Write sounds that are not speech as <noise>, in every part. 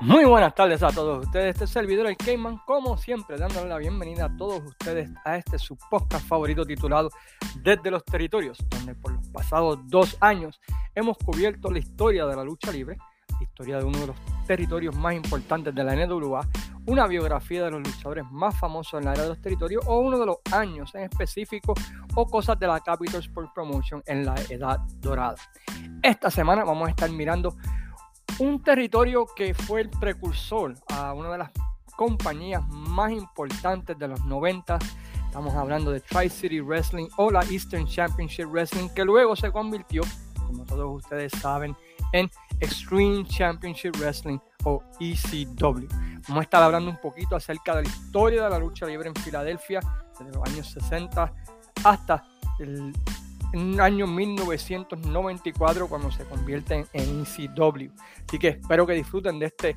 Muy buenas tardes a todos ustedes. Este servidor El Cayman, como siempre, dándole la bienvenida a todos ustedes a este su podcast favorito titulado Desde los Territorios, donde por los pasados dos años hemos cubierto la historia de la lucha libre, historia de uno de los territorios más importantes de la NWA, una biografía de los luchadores más famosos en la área de los territorios o uno de los años en específico o cosas de la Capital Sport Promotion en la Edad Dorada. Esta semana vamos a estar mirando un territorio que fue el precursor a una de las compañías más importantes de los 90. Estamos hablando de Tri-City Wrestling o la Eastern Championship Wrestling, que luego se convirtió, como todos ustedes saben, en Extreme Championship Wrestling o ECW. Vamos a estar hablando un poquito acerca de la historia de la lucha libre en Filadelfia, desde los años 60 hasta el en el año 1994 cuando se convierte en ECW. Así que espero que disfruten de este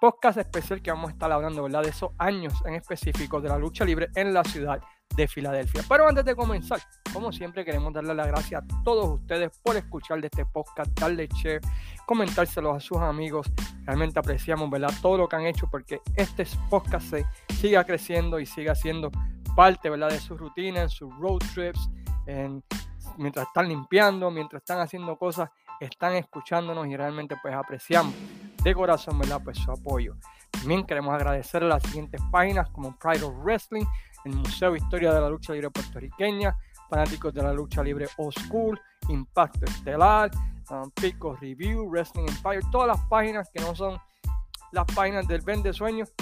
podcast especial que vamos a estar hablando, ¿verdad? De esos años en específico de la lucha libre en la ciudad de Filadelfia. Pero antes de comenzar, como siempre, queremos darle las gracias a todos ustedes por escuchar de este podcast, darle share, comentárselos a sus amigos. Realmente apreciamos, ¿verdad? Todo lo que han hecho porque este podcast siga creciendo y siga siendo parte, ¿verdad? De su rutina, en sus road trips, en mientras están limpiando, mientras están haciendo cosas, están escuchándonos y realmente pues apreciamos de corazón, ¿verdad? Pues su apoyo. También queremos agradecer a las siguientes páginas como Pride of Wrestling, el Museo de Historia de la Lucha Libre Puertorriqueña, Fanáticos de la Lucha Libre Old School, Impacto Estelar, um, Pico Review, Wrestling Empire, todas las páginas que no son las páginas del Vende Sueños,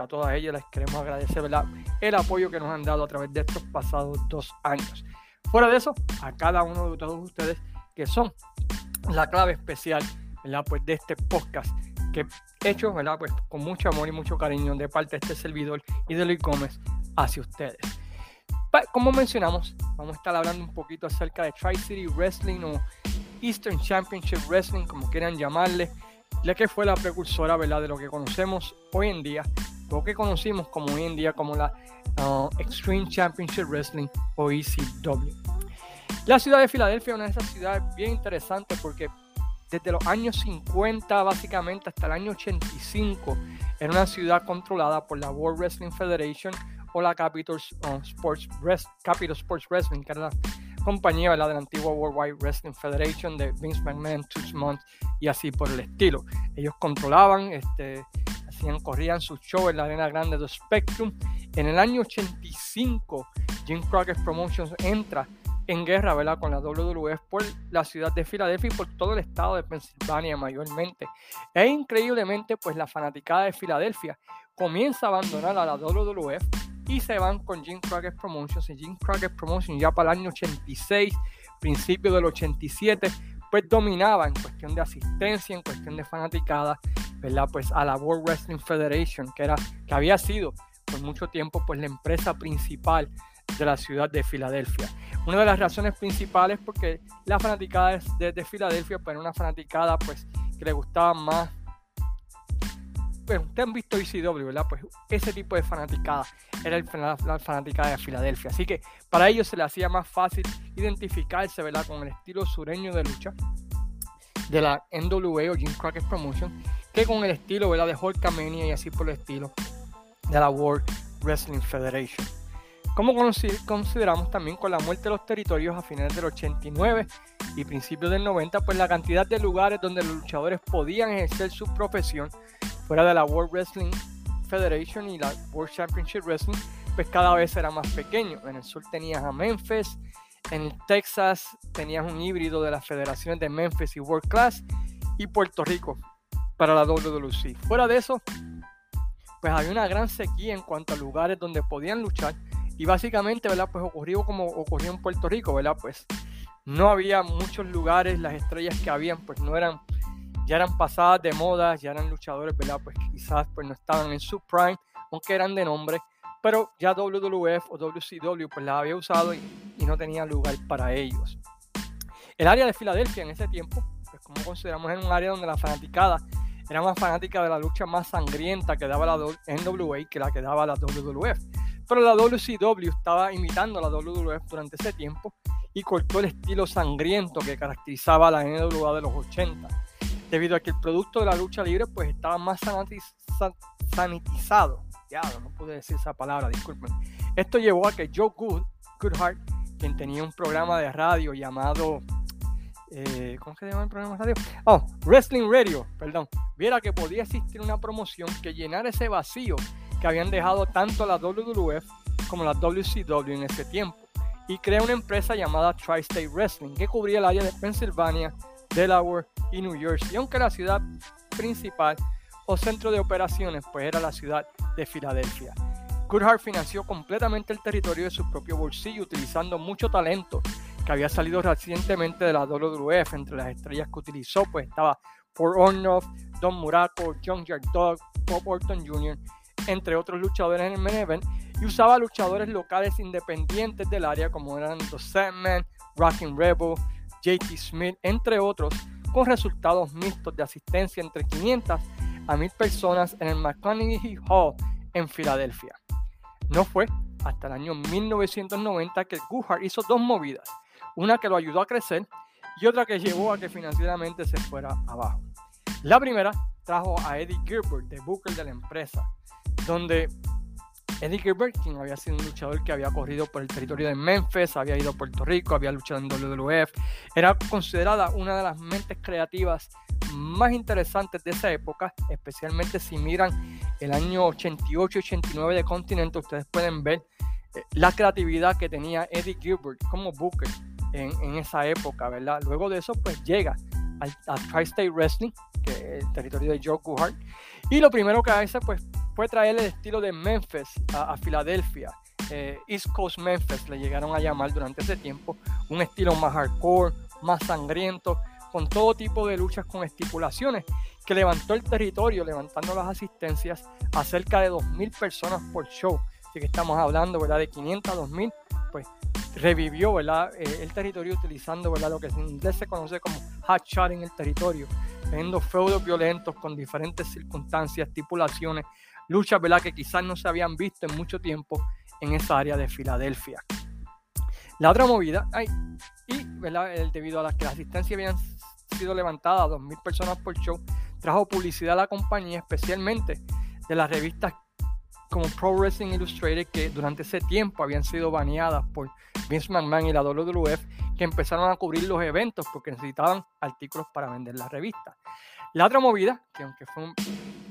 a todas ellas les queremos agradecer ¿verdad? el apoyo que nos han dado a través de estos pasados dos años. Fuera de eso, a cada uno de todos ustedes que son la clave especial. Pues de este podcast que he hecho. Pues con mucho amor y mucho cariño de parte de este servidor y de Luis Gómez hacia ustedes. Pues, como mencionamos, vamos a estar hablando un poquito acerca de Tri-City Wrestling o Eastern Championship Wrestling, como quieran llamarle, ya que fue la precursora. De lo que conocemos hoy en día, lo que conocimos como hoy en día como la uh, Extreme Championship Wrestling o ECW. La ciudad de Filadelfia es una de esas ciudades bien interesantes porque desde los años 50 básicamente hasta el año 85 era una ciudad controlada por la World Wrestling Federation o la Capital uh, Sports, Capital Sports Wrestling, que era la compañía de la antigua Worldwide Wrestling Federation de Vince McMahon, Months y así por el estilo. Ellos controlaban, este, corrían sus shows en la arena grande de Spectrum. En el año 85, Jim Crockett Promotions entra en guerra ¿verdad? con la WWF por la ciudad de Filadelfia y por todo el estado de Pensilvania mayormente. E increíblemente, pues la fanaticada de Filadelfia comienza a abandonar a la WWF y se van con Jim Crockett Promotions. Y Jim Crockett Promotions ya para el año 86, principio del 87, pues dominaba en cuestión de asistencia, en cuestión de fanaticada, ¿verdad? Pues a la World Wrestling Federation, que, era, que había sido por mucho tiempo pues la empresa principal de la ciudad de Filadelfia. Una de las razones principales porque la fanaticada de, de Filadelfia, pues era una fanaticada pues que le gustaba más pues ustedes han visto ECW, ¿verdad? Pues ese tipo de fanaticada era el, la, fanaticada de Filadelfia. Así que para ellos se les hacía más fácil identificarse, ¿verdad? Con el estilo sureño de lucha de la NWA o Jim Crockett Promotion que con el estilo, ¿verdad? De Hulkamania y así por el estilo de la World Wrestling Federation. Como consideramos también con la muerte de los territorios a finales del 89 y principios del 90, pues la cantidad de lugares donde los luchadores podían ejercer su profesión fuera de la World Wrestling Federation y la World Championship Wrestling, pues cada vez era más pequeño. En el sur tenías a Memphis, en Texas tenías un híbrido de las federaciones de Memphis y World Class y Puerto Rico para la WWC. Fuera de eso, pues había una gran sequía en cuanto a lugares donde podían luchar y básicamente, ¿verdad? Pues ocurrió como ocurrió en Puerto Rico, ¿verdad? Pues no había muchos lugares, las estrellas que habían pues no eran, ya eran pasadas de moda, ya eran luchadores, ¿verdad? Pues quizás pues no estaban en su prime, aunque eran de nombre, pero ya WWF o WCW pues la había usado y, no tenía lugar para ellos. El área de Filadelfia en ese tiempo, pues como consideramos era un área donde la fanaticada era más fanática de la lucha más sangrienta que daba la NWA que la que daba la WWF. Pero la WCW estaba imitando la WWF durante ese tiempo y cortó el estilo sangriento que caracterizaba a la NWA de los 80. debido a que el producto de la lucha libre pues estaba más sanitizado. Ya, no pude decir esa palabra, disculpen. Esto llevó a que Joe Good, Goodhart, quien tenía un programa de radio llamado eh, ¿cómo se llama el programa? Oh, Wrestling Radio, perdón, viera que podía existir una promoción que llenara ese vacío que habían dejado tanto la WWF como la WCW en ese tiempo y crea una empresa llamada Tri-State Wrestling que cubría el área de Pennsylvania, Delaware y New Jersey, aunque la ciudad principal o centro de operaciones pues era la ciudad de Filadelfia. Goodhart financió completamente el territorio de su propio bolsillo utilizando mucho talento había salido recientemente de la WWF. Entre las estrellas que utilizó pues estaba Paul Ornoff, Don Muraco, John Dog, Bob Orton Jr., entre otros luchadores en el main y usaba luchadores locales independientes del área como eran The Sandman, Rockin' Rebel, JT Smith, entre otros, con resultados mixtos de asistencia entre 500 a 1000 personas en el McConaughey Hall en Filadelfia. No fue hasta el año 1990 que Guhart hizo dos movidas, una que lo ayudó a crecer y otra que llevó a que financieramente se fuera abajo. La primera trajo a Eddie Gilbert, de Booker de la empresa, donde Eddie Gilbert, quien había sido un luchador que había corrido por el territorio de Memphis, había ido a Puerto Rico, había luchado en WWF, era considerada una de las mentes creativas más interesantes de esa época, especialmente si miran el año 88-89 de Continente, ustedes pueden ver eh, la creatividad que tenía Eddie Gilbert como Booker en, esa época, ¿verdad? Luego de eso, pues llega a Tri-State Wrestling, que es el territorio de Joe Guhart, y lo primero que hace, pues, fue traer el estilo de Memphis a, Filadelfia. Eh, East Coast Memphis le llegaron a llamar durante ese tiempo, un estilo más hardcore, más sangriento, con todo tipo de luchas con estipulaciones, que levantó el territorio, levantando las asistencias a cerca de 2.000 personas por show. Así que estamos hablando ¿verdad? de 500 a 2.000, pues revivió. Eh, el territorio utilizando lo que en inglés se conoce como shot en el territorio, teniendo feudos violentos con diferentes circunstancias, estipulaciones, luchas que quizás no se habían visto en mucho tiempo en esa área de Filadelfia. La otra movida, y debido a las que la asistencia habían sido levantada a 2.000 personas por show, trajo publicidad a la compañía, especialmente de las revistas como Pro Wrestling Illustrated, que durante ese tiempo habían sido baneadas por Vince McMahon y la WWF, que empezaron a cubrir los eventos porque necesitaban artículos para vender la revista. La otra movida, que aunque fue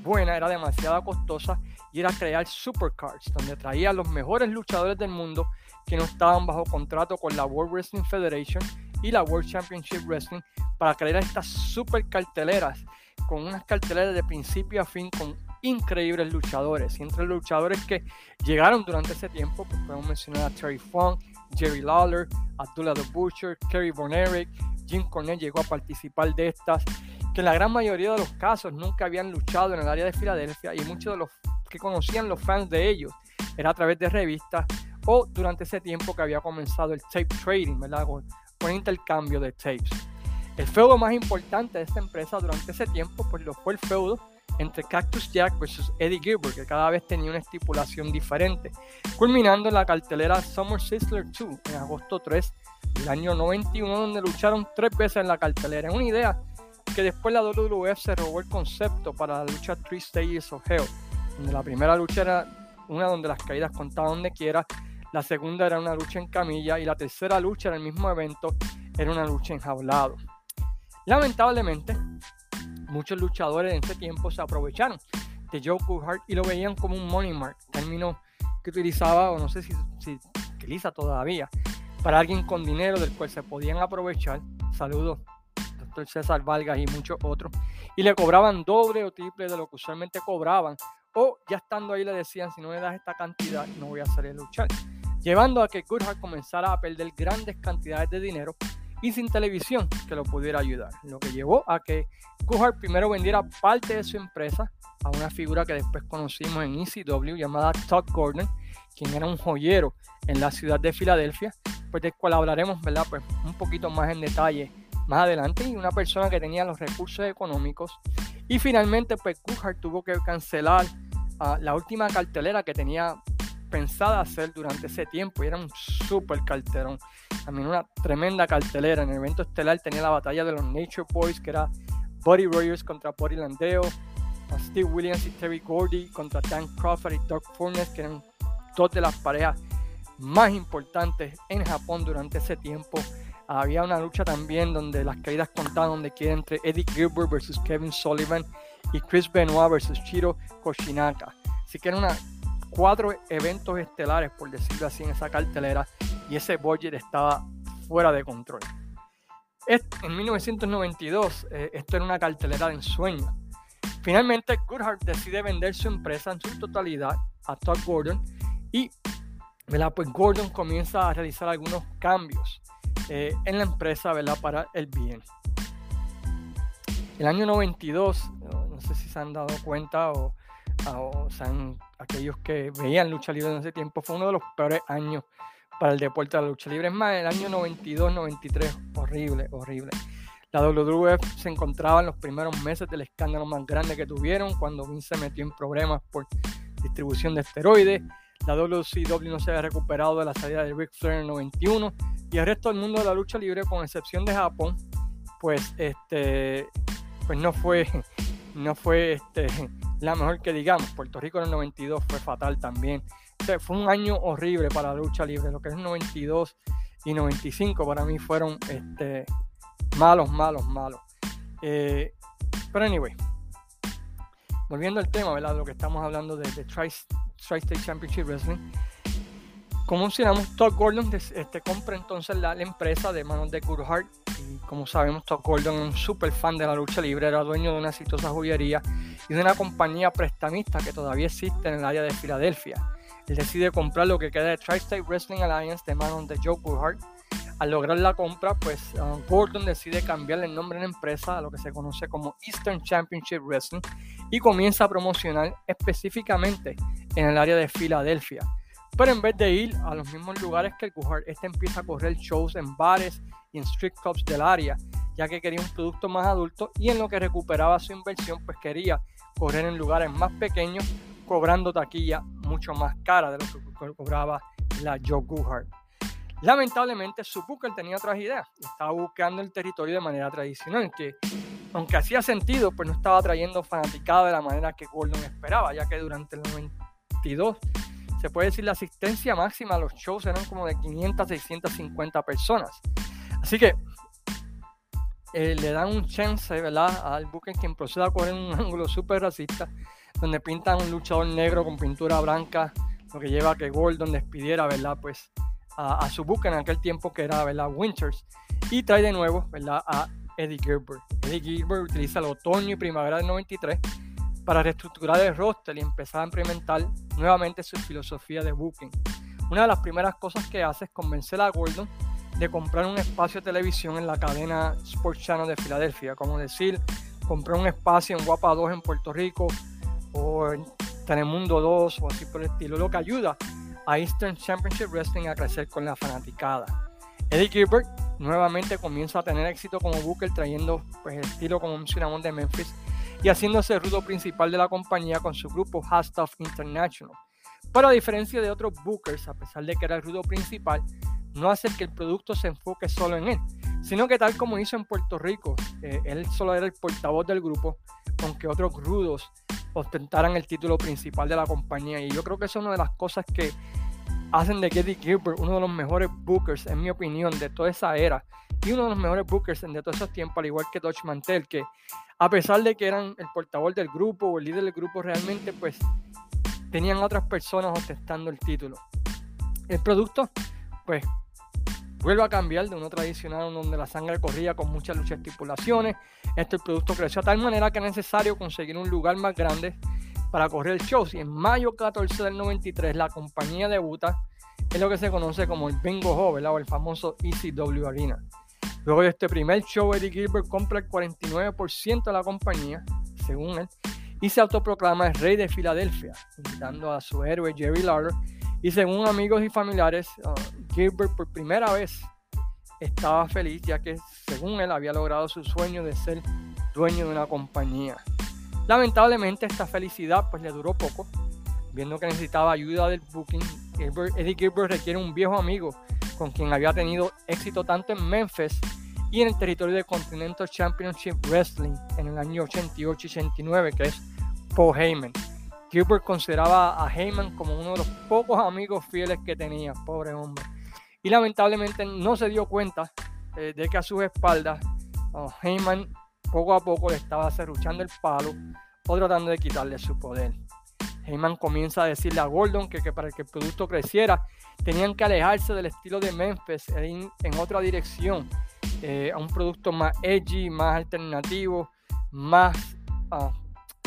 buena, era demasiado costosa, y era crear supercards, donde traía a los mejores luchadores del mundo que no estaban bajo contrato con la World Wrestling Federation y la World Championship Wrestling para crear estas super carteleras con unas carteleras de principio a fin con increíbles luchadores. Y entre los luchadores que llegaron durante ese tiempo, pues podemos mencionar a Terry Funk, Jerry Lawler, Abdullah the Butcher, Kerry Von Erich, Jim Cornette llegó a participar de estas, que en la gran mayoría de los casos nunca habían luchado en el área de Filadelfia y muchos de los que conocían los fans de ellos era a través de revistas o durante ese tiempo que había comenzado el tape trading, ¿verdad? Con, con intercambio de tapes. El feudo más importante de esta empresa durante ese tiempo pues lo fue el feudo entre Cactus Jack versus Eddie Gilbert, que cada vez tenía una estipulación diferente, culminando en la cartelera Summer Sizzler 2 en agosto 3 del año 91, donde lucharon tres veces en la cartelera. Una idea que después la WWF se robó el concepto para la lucha Three Stages of Hell, donde la primera lucha era una donde las caídas contaban donde quiera, la segunda era una lucha en camilla y la tercera lucha en el mismo evento era una lucha enjaulado. Lamentablemente, muchos luchadores en ese tiempo se aprovecharon de Joe Coolhart y lo veían como un money mark, término que utilizaba, o no sé si, si utiliza todavía, para alguien con dinero del cual se podían aprovechar. Saludos, doctor César Vargas y muchos otros. Y le cobraban doble o triple de lo que usualmente cobraban. O ya estando ahí le decían, si no me das esta cantidad, no voy a salir a luchar. Llevando a que Goodhart comenzara a perder grandes cantidades de dinero y sin televisión que lo pudiera ayudar. Lo que llevó a que Coulthard primero vendiera parte de su empresa a una figura que después conocimos en ECW llamada Todd Gordon, quien era un joyero en la ciudad de Filadelfia, pues del cual hablaremos ¿verdad? Pues un poquito más en detalle más adelante, y una persona que tenía los recursos económicos. Y finalmente, pues Coulthard tuvo que cancelar uh, la última cartelera que tenía pensada hacer durante ese tiempo, y era un súper carterón también una tremenda cartelera. En el evento estelar tenía la batalla de los Nature Boys, que era Buddy Rogers contra Buddy Landeo, Steve Williams y Terry Gordy contra Dan Crawford y Doug Furnes, que eran dos de las parejas más importantes en Japón durante ese tiempo. Había una lucha también donde las caídas contaban donde quiera entre Eddie Gilbert versus Kevin Sullivan y Chris Benoit versus Chiro Koshinaka. Así que eran una, cuatro eventos estelares, por decirlo así, en esa cartelera y ese budget estaba fuera de control. En 1992, eh, esto era una cartelera de ensueño. Finalmente, Goodhart decide vender su empresa en su totalidad a Todd Gordon y pues Gordon comienza a realizar algunos cambios eh, en la empresa para el bien. El año 92, no sé si se han dado cuenta o, o aquellos que veían lucha libre en ese tiempo, fue uno de los peores años para el deporte de la lucha libre. Es más, el año 92-93, horrible, horrible. La WWF se encontraba en los primeros meses del escándalo más grande que tuvieron cuando Vince se metió en problemas por distribución de esteroides. La WCW no se había recuperado de la salida de Ric Flair en el 91 y el resto del mundo de la lucha libre, con excepción de Japón, pues este pues no fue no fue este <laughs> la mejor que digamos. Puerto Rico en el 92 fue fatal también. fue un año horrible para la lucha libre. Lo que es 92 y 95 para mí fueron este, malos, malos, malos. Eh, pero anyway, volviendo al tema, ¿verdad? Lo que estamos hablando de, de Tri-State Championship Wrestling. Como mencionamos, Todd Gordon este, compra entonces la, empresa de manos de Kurt Hart. Y como sabemos, Todd Gordon es un super fan de la lucha libre, era dueño de una exitosa joyería y de una compañía prestamista que todavía existe en el área de Filadelfia. Él decide comprar lo que queda de Tri-State Wrestling Alliance de manos de Joe Hart al lograr la compra, pues uh, Gordon decide cambiarle el nombre de la empresa a lo que se conoce como Eastern Championship Wrestling y comienza a promocionar específicamente en el área de Filadelfia. Pero en vez de ir a los mismos lugares que el Guhart, este empieza a correr shows en bares y en street clubs del área, ya que quería un producto más adulto y en lo que recuperaba su inversión, pues quería correr en lugares más pequeños, cobrando taquilla mucho más cara de lo que cobraba la Joe Guhart. Lamentablemente, su Booker tenía otras ideas. Estaba buscando el territorio de manera tradicional, que aunque hacía sentido, pues no estaba trayendo fanaticada de la manera que Gordon esperaba, ya que durante el 92 se puede decir la asistencia máxima a los shows eran como de 500 a 650 personas. Así que eh, le dan un chance, ¿verdad? Al Booker quien proceda a correr un <laughs> ángulo súper racista, donde pintan un luchador negro con pintura blanca, lo que lleva a que Gordon despidiera, ¿verdad? Pues a, su buque en aquel tiempo que era ¿verdad? Winters y trae de nuevo ¿verdad? a Eddie Gilbert. Eddie Gilbert utiliza el otoño y primavera del 93 para reestructurar el roster y empezar a implementar nuevamente su filosofía de booking. Una de las primeras cosas que hace es convencer a Gordon de comprar un espacio de televisión en la cadena Sports Channel de Filadelfia, como decir, comprar un espacio en Guapa 2 en Puerto Rico o en Telemundo 2 o así por el estilo, lo que ayuda a Eastern Championship Wrestling a crecer con la fanaticada. Eddie Gilbert nuevamente comienza a tener éxito como Booker trayendo pues, estilo como mencionamos de Memphis y haciéndose el rudo principal de la compañía con su grupo Stuff International. Pero a diferencia de otros bookers, a pesar de que era el rudo principal, no hace que el producto se enfoque solo en él, sino que tal como hizo en Puerto Rico, eh, él solo era el portavoz del grupo, aunque otros rudos ostentaran el título principal de la compañía. Y yo creo que es una de las cosas que hacen de Eddie Gilbert uno de los mejores bookers, en mi opinión, de toda esa era. Y uno de los mejores bookers de todos esos tiempos, al igual que Dodge Mantel, que a pesar de que eran el portavoz del grupo o el líder del grupo, realmente pues tenían otras personas ostentando el título. El producto, pues vuelve a cambiar de uno tradicional donde la sangre corría con muchas luchas estipulaciones. Este producto creció a tal manera que es necesario conseguir un lugar más grande para correr el show. Y en mayo 14 del 93 la compañía debuta en lo que se conoce como el Bingo Hall, o el famoso ECW Arena. Luego de este primer show, Eddie Gilbert compra el 49% de la compañía, según él, y se autoproclama el rey de Filadelfia, invitando a su héroe Jerry Lawler. Y según amigos y familiares, uh, Gilbert por primera vez estaba feliz, ya que según él había logrado su sueño de ser dueño de una compañía. Lamentablemente esta felicidad pues le duró poco, viendo que necesitaba ayuda del booking. Eddie Gilbert requiere un viejo amigo con quien había tenido éxito tanto en Memphis y en el territorio de Continental Championship Wrestling en el año 88 y 89, que es Paul Heyman. Gilbert consideraba a Heyman como uno de los pocos amigos fieles que tenía, pobre hombre. Y lamentablemente no se dio cuenta eh, de que a sus espaldas oh, Heyman poco a poco le estaba cerruchando el palo o tratando de quitarle su poder. Heyman comienza a decirle a Gordon que, que para que el producto creciera tenían que alejarse del estilo de Memphis en, en otra dirección eh, a un producto más edgy, más alternativo, más ah,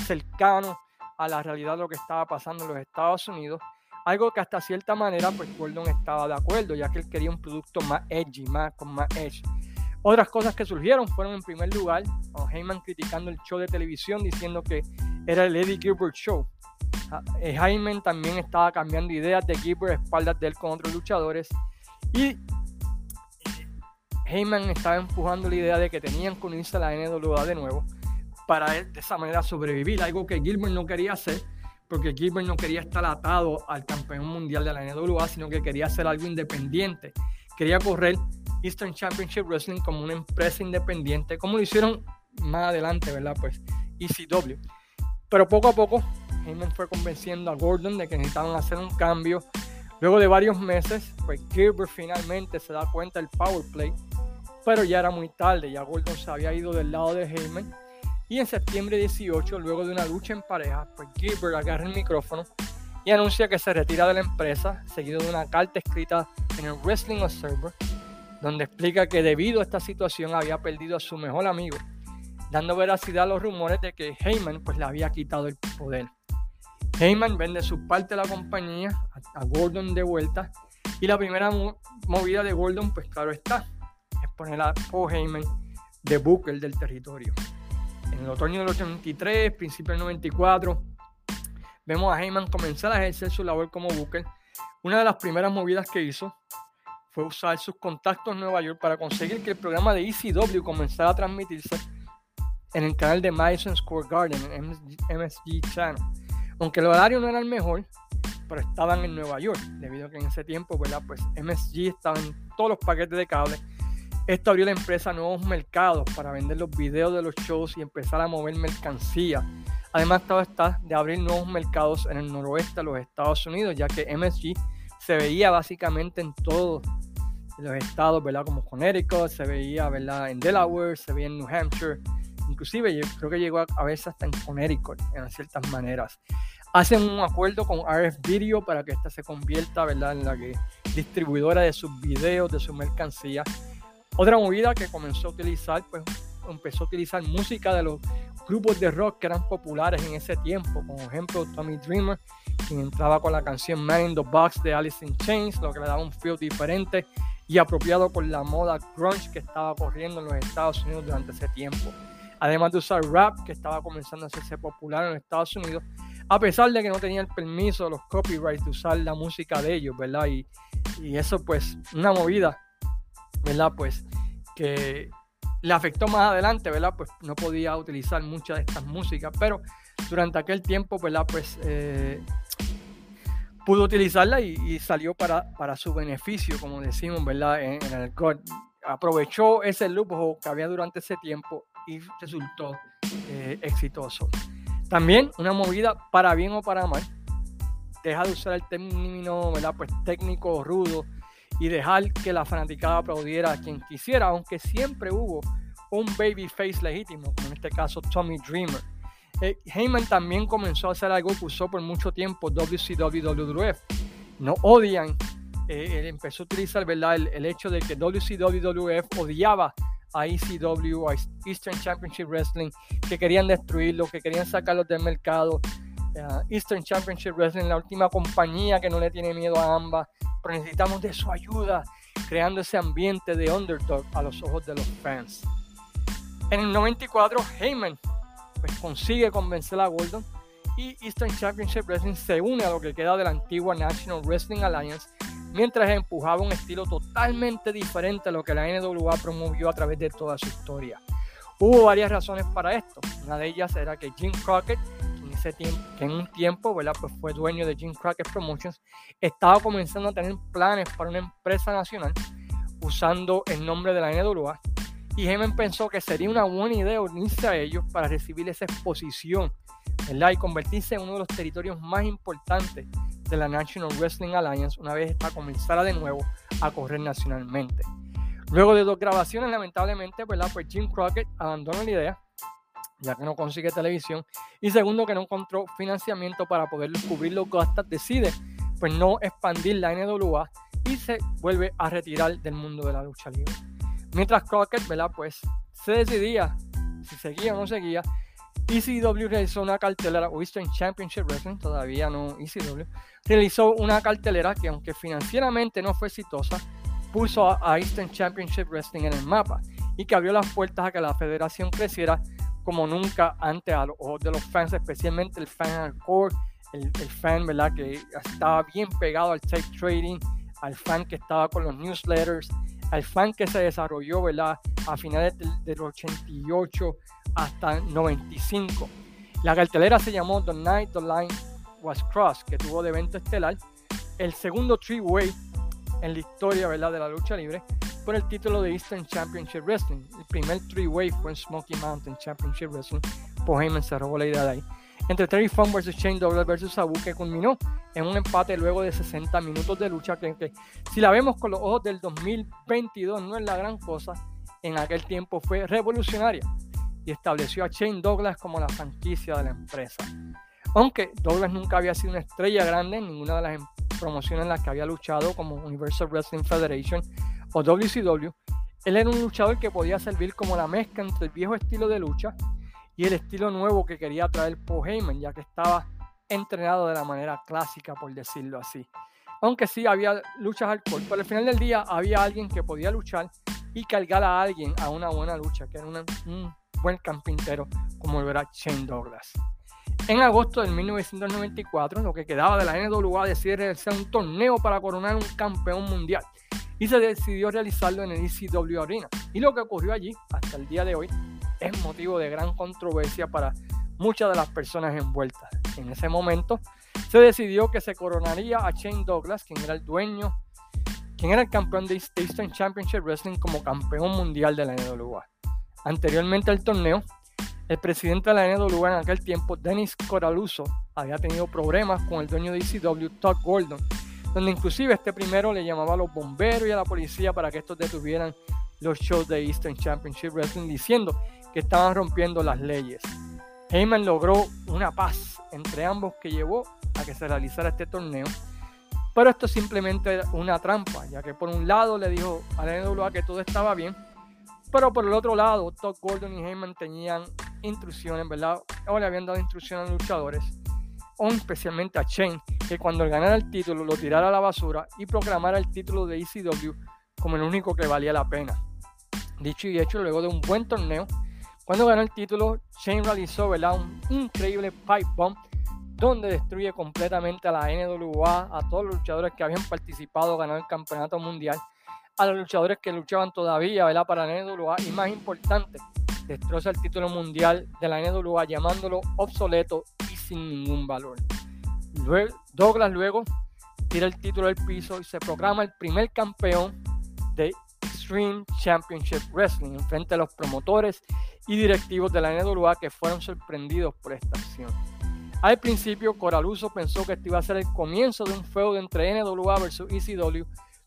cercano a la realidad de lo que estaba pasando en los Estados Unidos. Algo que hasta cierta manera, pues Gordon estaba de acuerdo, ya que él quería un producto más edgy, más con más edge. Otras cosas que surgieron fueron en primer lugar Heyman criticando el show de televisión diciendo que era el Eddie Gilbert Show. Eh, Heyman también estaba cambiando ideas de Gilbert a espaldas de él con otros luchadores y Heyman estaba empujando la idea de que tenían que unirse a la NWA de nuevo para de esa manera sobrevivir, algo que Gilbert no quería hacer, porque Gilbert no quería estar atado al campeón mundial de la NWA, sino que quería hacer algo independiente. Quería correr Eastern Championship Wrestling como una empresa independiente, como lo hicieron más adelante, ¿verdad? Pues ECW. Pero poco a poco, Heyman fue convenciendo a Gordon de que necesitaban hacer un cambio. Luego de varios meses, pues Gilbert finalmente se da cuenta del power play pero ya era muy tarde, ya Gordon se había ido del lado de Heyman. Y en septiembre 18, luego de una lucha en pareja, pues Gilbert agarra el micrófono y anuncia que se retira de la empresa, seguido de una carta escrita en el Wrestling Observer, donde explica que debido a esta situación había perdido a su mejor amigo, dando veracidad a los rumores de que Heyman pues le había quitado el poder. Heyman vende su parte de la compañía a, Gordon de vuelta y la primera movida de Gordon pues claro está, poner a Paul Heyman de Booker del territorio. En el otoño del 83, principio del 94, vemos a Heyman comenzar a ejercer su labor como Booker. Una de las primeras movidas que hizo fue usar sus contactos en Nueva York para conseguir que el programa de ECW comenzara a transmitirse en el canal de Madison Square Garden, en MSG Channel. Aunque el horario no era el mejor, pero estaban en Nueva York, debido a que en ese tiempo, Pues MSG estaba en todos los paquetes de cable esto abrió la empresa a nuevos mercados para vender los videos de los shows y empezar a mover mercancía. Además, todo está de abrir nuevos mercados en el noroeste de los Estados Unidos, ya que MSG se veía básicamente en todos los estados, ¿verdad? Como Connecticut, se veía, ¿verdad? En Delaware, se veía en New Hampshire, inclusive yo creo que llegó a veces hasta en Connecticut, en ciertas maneras. Hacen un acuerdo con RF Video para que esta se convierta, ¿verdad? En la que distribuidora de sus videos, de su mercancía otra movida que comenzó a utilizar, pues empezó a utilizar música de los grupos de rock que eran populares en ese tiempo, como ejemplo Tommy Dreamer, quien entraba con la canción Man in the Box de Alice in Chains, lo que le daba un feel diferente y apropiado por la moda grunge que estaba corriendo en los Estados Unidos durante ese tiempo. Además de usar rap, que estaba comenzando a hacerse popular en los Estados Unidos, a pesar de que no tenía el permiso de los copyrights de usar la música de ellos, ¿verdad? Y, y eso pues una movida ¿verdad? Pues que le afectó más adelante, ¿verdad? Pues no podía utilizar muchas de estas músicas, pero durante aquel tiempo, ¿verdad? Pues eh, pudo utilizarla y, salió para, para, su beneficio, como decimos, ¿verdad? En, el God. Aprovechó ese lujo que había durante ese tiempo y resultó eh, exitoso. También una movida para bien o para mal. Deja de usar el término, ¿verdad? Pues técnico, rudo, y dejar que la fanaticada aplaudiera a quien quisiera, aunque siempre hubo un babyface legítimo, en este caso Tommy Dreamer. Eh, Heyman también comenzó a hacer algo que usó por mucho tiempo WCW. No odian, eh, él empezó a utilizar ¿verdad? El, hecho de que WCW WWF odiaba a ECW, a Eastern Championship Wrestling, que querían destruirlo, que querían sacarlos del mercado. Eh, Eastern Championship Wrestling, la última compañía que no le tiene miedo a ambas, pero necesitamos de su ayuda, creando ese ambiente de underdog a los ojos de los fans. En el 94, Heyman pues, consigue convencer a Gordon y Eastern Championship Wrestling se une a lo que queda de la antigua National Wrestling Alliance, mientras empujaba un estilo totalmente diferente a lo que la NWA promovió a través de toda su historia. Hubo varias razones para esto. Una de ellas era que Jim Crockett tiempo, que en un tiempo ¿verdad? Pues fue dueño de Jim Crockett Promotions, estaba comenzando a tener planes para una empresa nacional usando el nombre de la NWA y Heyman pensó que sería una buena idea unirse a ellos para recibir esa exposición ¿verdad? y convertirse en uno de los territorios más importantes de la National Wrestling Alliance una vez esta comenzara de nuevo a correr nacionalmente. Luego de dos grabaciones, lamentablemente, ¿verdad? pues Jim Crockett abandonó la idea, ya que no consigue televisión, y segundo, que no encontró financiamiento para poder cubrir los gastos, decide pues no expandir la NWA y se vuelve a retirar del mundo de la lucha libre. Mientras Crockett. Pues se decidía si seguía o no seguía. ECW realizó una cartelera, o Eastern Championship Wrestling, todavía no ECW, realizó una cartelera que aunque financieramente no fue exitosa, puso a Eastern Championship Wrestling en el mapa y que abrió las puertas a que la federación creciera como nunca antes a los ojos de los fans, especialmente el fan hardcore, el, fan ¿verdad? que estaba bien pegado al tape trading, al fan que estaba con los newsletters, al fan que se desarrolló ¿verdad? a finales del, 88 hasta 95. La cartelera se llamó The Night the Line Was Crossed, que tuvo de evento estelar el segundo three-way en la historia ¿verdad? de la lucha libre por el título de Eastern Championship Wrestling. El primer three-way fue en Smoky Mountain Championship Wrestling. Paul Heyman se robó la idea de ahí. Entre Terry Funk vs. Shane Douglas vs. Sabu, que culminó en un empate luego de 60 minutos de lucha que, si la vemos con los ojos del 2022 no es la gran cosa, en aquel tiempo fue revolucionaria y estableció a Shane Douglas como la franquicia de la empresa. Aunque Douglas nunca había sido una estrella grande en ninguna de las em, promociones en las que había luchado como Universal Wrestling Federation o WCW, él era un luchador que podía servir como la mezcla entre el viejo estilo de lucha y el estilo nuevo que quería traer Paul Heyman, ya que estaba entrenado de la manera clásica, por decirlo así. Aunque sí había luchas al pero al final del día había alguien que podía luchar y cargar a alguien a una buena lucha, que era un buen campintero como lo era Shane Douglas. En agosto de 1994, lo que quedaba de la NWA decidió realizar un torneo para coronar un campeón mundial y se decidió realizarlo en el ECW Arena. Y lo que ocurrió allí, hasta el día de hoy, es motivo de gran controversia para muchas de las personas envueltas. En ese momento se decidió que se coronaría a Shane Douglas, quien era el dueño, quien era el campeón de Eastern Championship Wrestling como campeón mundial de la NWA. Anteriormente al torneo, el presidente de la NWA en aquel tiempo, Dennis Coraluso, había tenido problemas con el dueño de ECW, Todd Gordon, donde inclusive este primero le llamaba a los bomberos y a la policía para que estos detuvieran los shows de Eastern Championship Wrestling, diciendo que estaban rompiendo las leyes. Heyman logró una paz entre ambos que llevó a que se realizara este torneo. Pero esto simplemente era una trampa, ya que por un lado le dijo a la NWA que todo estaba bien, pero por el otro lado, Todd Gordon y Heyman tenían instrucciones, ¿verdad? O le habían dado instrucciones a los luchadores, o especialmente a Shane, que cuando ganara el título lo tirara a la basura y proclamara el título de ECW como el único que valía la pena. Dicho y hecho, luego de un buen torneo, cuando ganó el título, Shane realizó un increíble pipe bomb donde destruye completamente a la NWA, a todos los luchadores que habían participado, ganando el campeonato mundial, a los luchadores que luchaban todavía ¿verdad? para la NWA y más importante, destroza el título mundial de la NWA llamándolo obsoleto sin ningún valor. Douglas luego tira el título del piso y se proclama el primer campeón de Extreme Championship Wrestling en frente a los promotores y directivos de la NWA que fueron sorprendidos por esta acción. Al principio, Coraluso pensó que este iba a ser el comienzo de un feudo entre NWA versus ECW,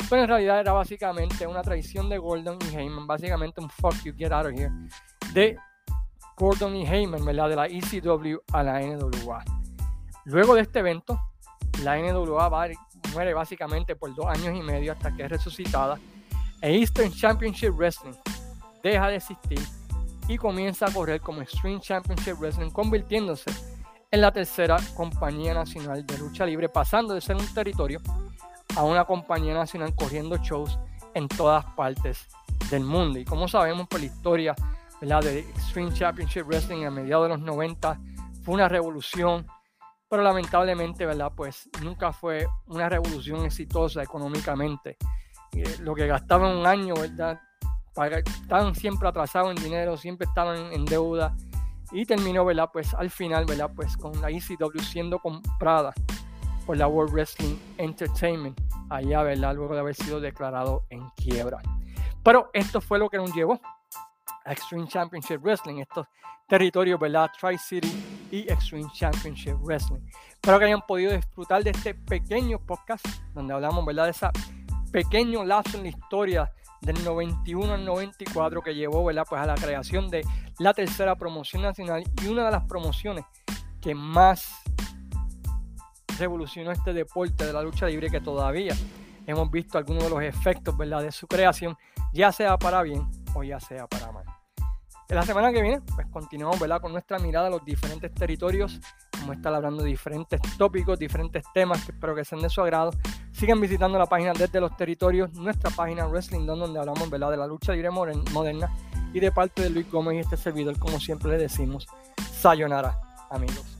pero en realidad era básicamente una traición de Gordon y Heyman, básicamente un fuck you, get out of here, de Gordon y Heyman, ¿verdad? De la ECW a la NWA. Luego de este evento, la NWA muere básicamente por dos años y medio hasta que es resucitada e Eastern Championship Wrestling deja de existir y comienza a correr como Extreme Championship Wrestling, convirtiéndose en la tercera compañía nacional de lucha libre, pasando de ser un territorio a una compañía nacional corriendo shows en todas partes del mundo. Y como sabemos por la historia de Extreme Championship Wrestling a mediados de los 90, fue una revolución, pero lamentablemente ¿verdad? Pues nunca fue una revolución exitosa económicamente lo que gastaban un año, ¿verdad? estaban siempre atrasados en dinero, siempre estaban en, deuda y terminó, ¿verdad? Pues al final, ¿verdad? Pues con la ECW siendo comprada por la World Wrestling Entertainment, allá, ¿verdad? Luego de haber sido declarado en quiebra. Pero esto fue lo que nos llevó Extreme Championship Wrestling, estos territorios, ¿verdad? Tri-City y Extreme Championship Wrestling. Espero que hayan podido disfrutar de este pequeño podcast donde hablamos, ¿verdad? De ese pequeño lapso en la historia del 91 al 94 que llevó, ¿verdad? Pues a la creación de la tercera promoción nacional y una de las promociones que más revolucionó este deporte de la lucha libre que todavía hemos visto algunos de los efectos ¿verdad? de su creación, ya sea para bien o ya sea para mal. La semana que viene, pues continuamos ¿verdad? con nuestra mirada a los diferentes territorios. A estar hablando de diferentes tópicos, diferentes temas que espero que sean de su agrado. Sigan visitando la página desde los territorios, nuestra página Wrestling donde hablamos ¿verdad? de la lucha libre moderna. Y de parte de Luis Gómez y este servidor, como siempre le decimos, sayonara, amigos.